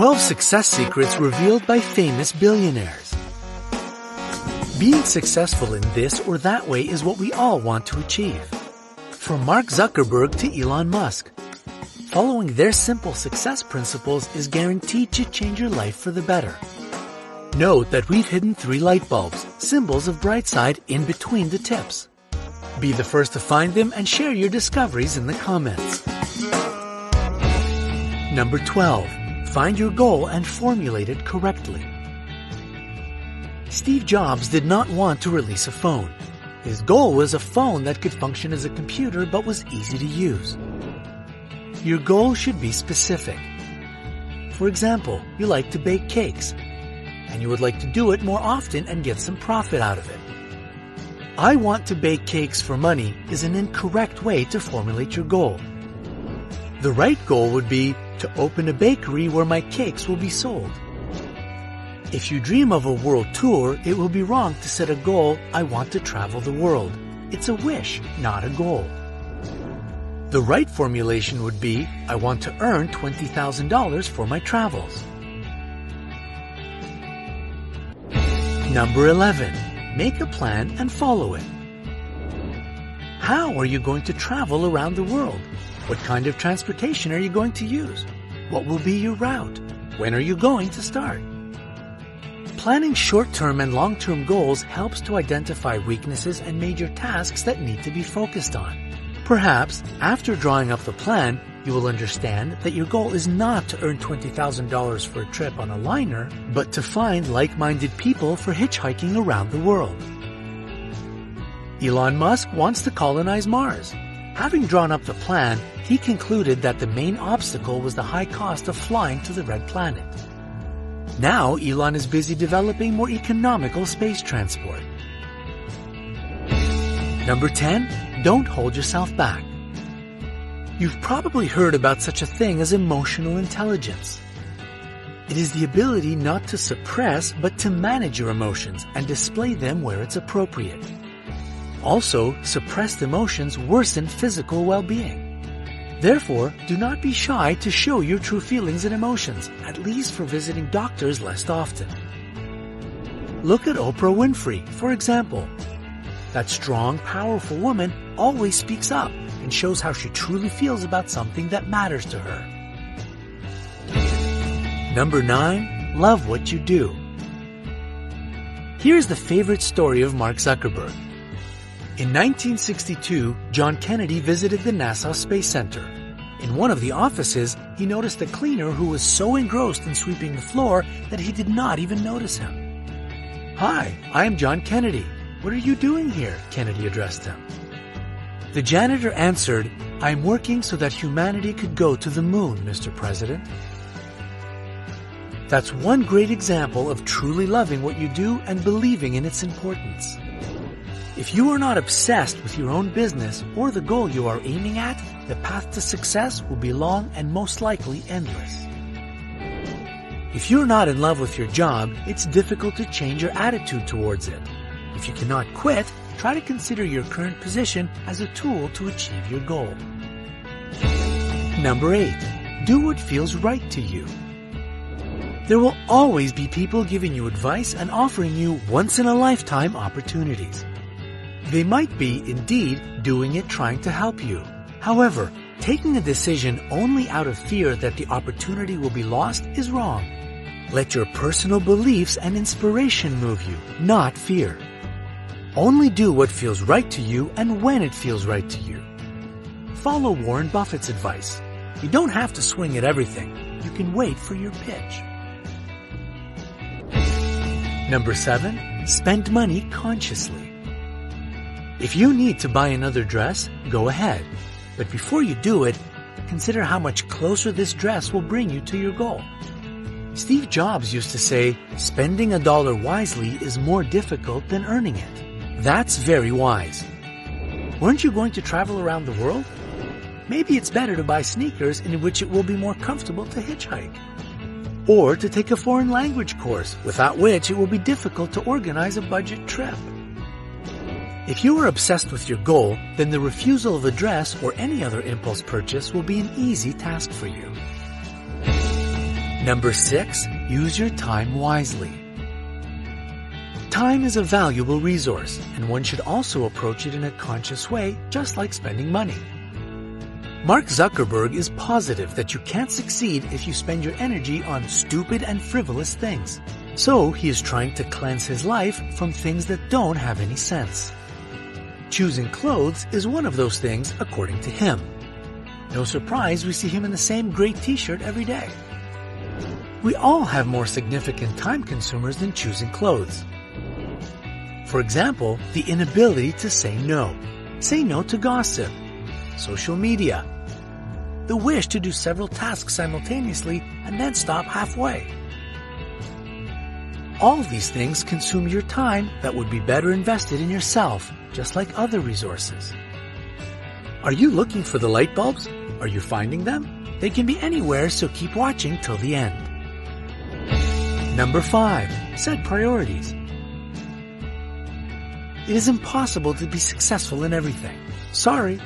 12 Success Secrets Revealed by Famous Billionaires. Being successful in this or that way is what we all want to achieve. From Mark Zuckerberg to Elon Musk, following their simple success principles is guaranteed to change your life for the better. Note that we've hidden three light bulbs, symbols of bright side, in between the tips. Be the first to find them and share your discoveries in the comments. Number 12. Find your goal and formulate it correctly. Steve Jobs did not want to release a phone. His goal was a phone that could function as a computer but was easy to use. Your goal should be specific. For example, you like to bake cakes, and you would like to do it more often and get some profit out of it. I want to bake cakes for money is an incorrect way to formulate your goal. The right goal would be to open a bakery where my cakes will be sold. If you dream of a world tour, it will be wrong to set a goal, I want to travel the world. It's a wish, not a goal. The right formulation would be, I want to earn $20,000 for my travels. Number 11. Make a plan and follow it. How are you going to travel around the world? What kind of transportation are you going to use? What will be your route? When are you going to start? Planning short-term and long-term goals helps to identify weaknesses and major tasks that need to be focused on. Perhaps, after drawing up the plan, you will understand that your goal is not to earn $20,000 for a trip on a liner, but to find like-minded people for hitchhiking around the world. Elon Musk wants to colonize Mars. Having drawn up the plan, he concluded that the main obstacle was the high cost of flying to the Red Planet. Now Elon is busy developing more economical space transport. Number 10. Don't hold yourself back. You've probably heard about such a thing as emotional intelligence. It is the ability not to suppress but to manage your emotions and display them where it's appropriate. Also, suppressed emotions worsen physical well-being. Therefore, do not be shy to show your true feelings and emotions, at least for visiting doctors less often. Look at Oprah Winfrey, for example. That strong, powerful woman always speaks up and shows how she truly feels about something that matters to her. Number 9. Love what you do. Here's the favorite story of Mark Zuckerberg. In 1962, John Kennedy visited the NASA Space Center. In one of the offices, he noticed a cleaner who was so engrossed in sweeping the floor that he did not even notice him. Hi, I am John Kennedy. What are you doing here? Kennedy addressed him. The janitor answered, I'm working so that humanity could go to the moon, Mr. President. That's one great example of truly loving what you do and believing in its importance. If you are not obsessed with your own business or the goal you are aiming at, the path to success will be long and most likely endless. If you're not in love with your job, it's difficult to change your attitude towards it. If you cannot quit, try to consider your current position as a tool to achieve your goal. Number 8. Do what feels right to you. There will always be people giving you advice and offering you once-in-a-lifetime opportunities. They might be, indeed, doing it trying to help you. However, taking a decision only out of fear that the opportunity will be lost is wrong. Let your personal beliefs and inspiration move you, not fear. Only do what feels right to you and when it feels right to you. Follow Warren Buffett's advice. You don't have to swing at everything. You can wait for your pitch. Number 7. Spend money consciously. If you need to buy another dress, go ahead. But before you do it, consider how much closer this dress will bring you to your goal. Steve Jobs used to say, spending a dollar wisely is more difficult than earning it. That's very wise. Weren't you going to travel around the world? Maybe it's better to buy sneakers in which it will be more comfortable to hitchhike. Or to take a foreign language course, without which it will be difficult to organize a budget trip. If you are obsessed with your goal, then the refusal of a dress or any other impulse purchase will be an easy task for you. Number 6. Use your time wisely. Time is a valuable resource, and one should also approach it in a conscious way, just like spending money. Mark Zuckerberg is positive that you can't succeed if you spend your energy on stupid and frivolous things. So he is trying to cleanse his life from things that don't have any sense. Choosing clothes is one of those things according to him. No surprise we see him in the same gray t-shirt every day. We all have more significant time consumers than choosing clothes. For example, the inability to say no. Say no to gossip, social media, the wish to do several tasks simultaneously and then stop halfway. All these things consume your time that would be better invested in yourself, just like other resources. Are you looking for the light bulbs? Are you finding them? They can be anywhere, so keep watching till the end. Number 5. Set priorities. It is impossible to be successful in everything. Sorry.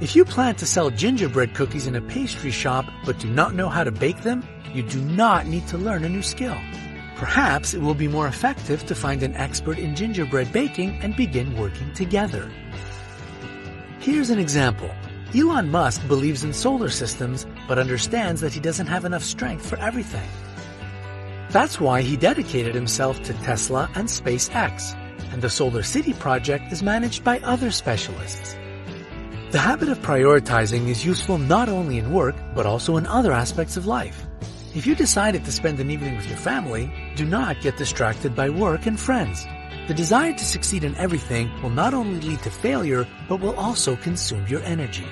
If you plan to sell gingerbread cookies in a pastry shop but do not know how to bake them, you do not need to learn a new skill. Perhaps it will be more effective to find an expert in gingerbread baking and begin working together. Here's an example. Elon Musk believes in solar systems but understands that he doesn't have enough strength for everything. That's why he dedicated himself to Tesla and SpaceX, and the Solar City project is managed by other specialists. The habit of prioritizing is useful not only in work, but also in other aspects of life. If you decided to spend an evening with your family, do not get distracted by work and friends. The desire to succeed in everything will not only lead to failure, but will also consume your energy.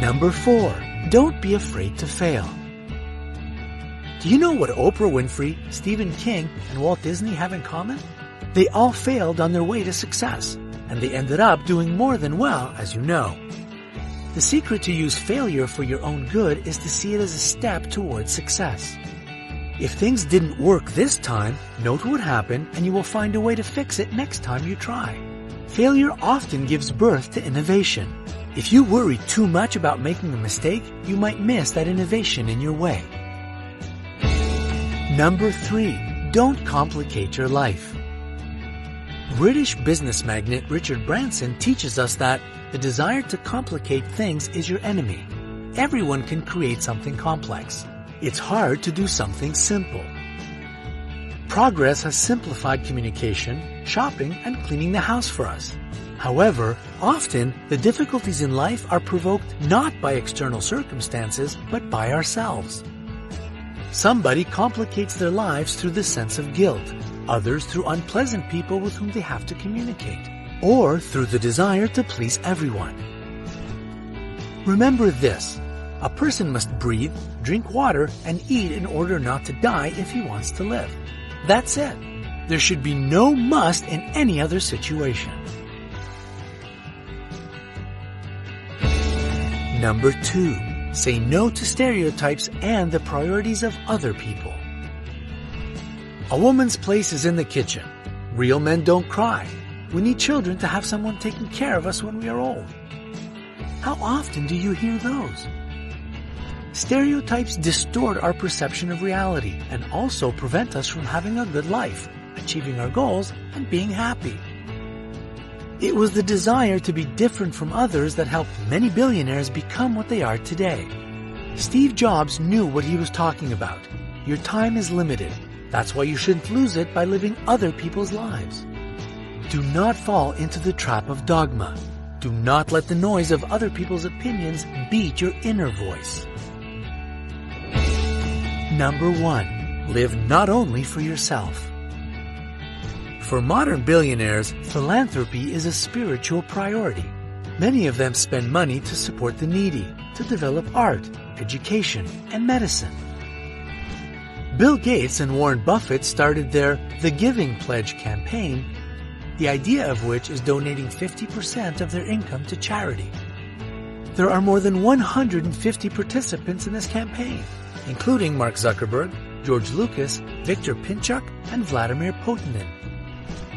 Number 4. Don't be afraid to fail. Do you know what Oprah Winfrey, Stephen King, and Walt Disney have in common? They all failed on their way to success, and they ended up doing more than well, as you know. The secret to use failure for your own good is to see it as a step towards success. If things didn't work this time, note what happened and you will find a way to fix it next time you try. Failure often gives birth to innovation. If you worry too much about making a mistake, you might miss that innovation in your way. Number 3. Don't complicate your life. British business magnate Richard Branson teaches us that the desire to complicate things is your enemy. Everyone can create something complex. It's hard to do something simple. Progress has simplified communication, shopping, and cleaning the house for us. However, often the difficulties in life are provoked not by external circumstances, but by ourselves. Somebody complicates their lives through the sense of guilt, others through unpleasant people with whom they have to communicate or through the desire to please everyone. Remember this. A person must breathe, drink water, and eat in order not to die if he wants to live. That's it. There should be no must in any other situation. Number two, say no to stereotypes and the priorities of other people. A woman's place is in the kitchen. Real men don't cry. We need children to have someone taking care of us when we are old. How often do you hear those? Stereotypes distort our perception of reality and also prevent us from having a good life, achieving our goals, and being happy. It was the desire to be different from others that helped many billionaires become what they are today. Steve Jobs knew what he was talking about. Your time is limited. That's why you shouldn't lose it by living other people's lives. Do not fall into the trap of dogma. Do not let the noise of other people's opinions beat your inner voice. Number one, live not only for yourself. For modern billionaires, philanthropy is a spiritual priority. Many of them spend money to support the needy, to develop art, education, and medicine. Bill Gates and Warren Buffett started their The Giving Pledge campaign the idea of which is donating 50% of their income to charity. There are more than 150 participants in this campaign, including Mark Zuckerberg, George Lucas, Victor Pinchuk, and Vladimir Potanin.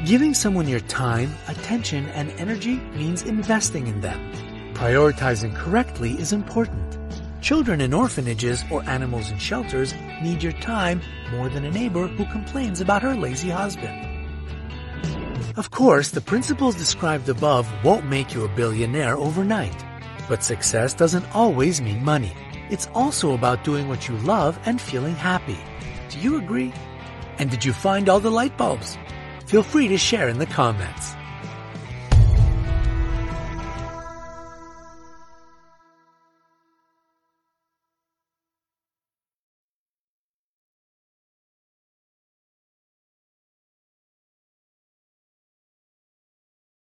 Giving someone your time, attention, and energy means investing in them. Prioritizing correctly is important. Children in orphanages or animals in shelters need your time more than a neighbor who complains about her lazy husband. Of course, the principles described above won't make you a billionaire overnight. But success doesn't always mean money. It's also about doing what you love and feeling happy. Do you agree? And did you find all the light bulbs? Feel free to share in the comments.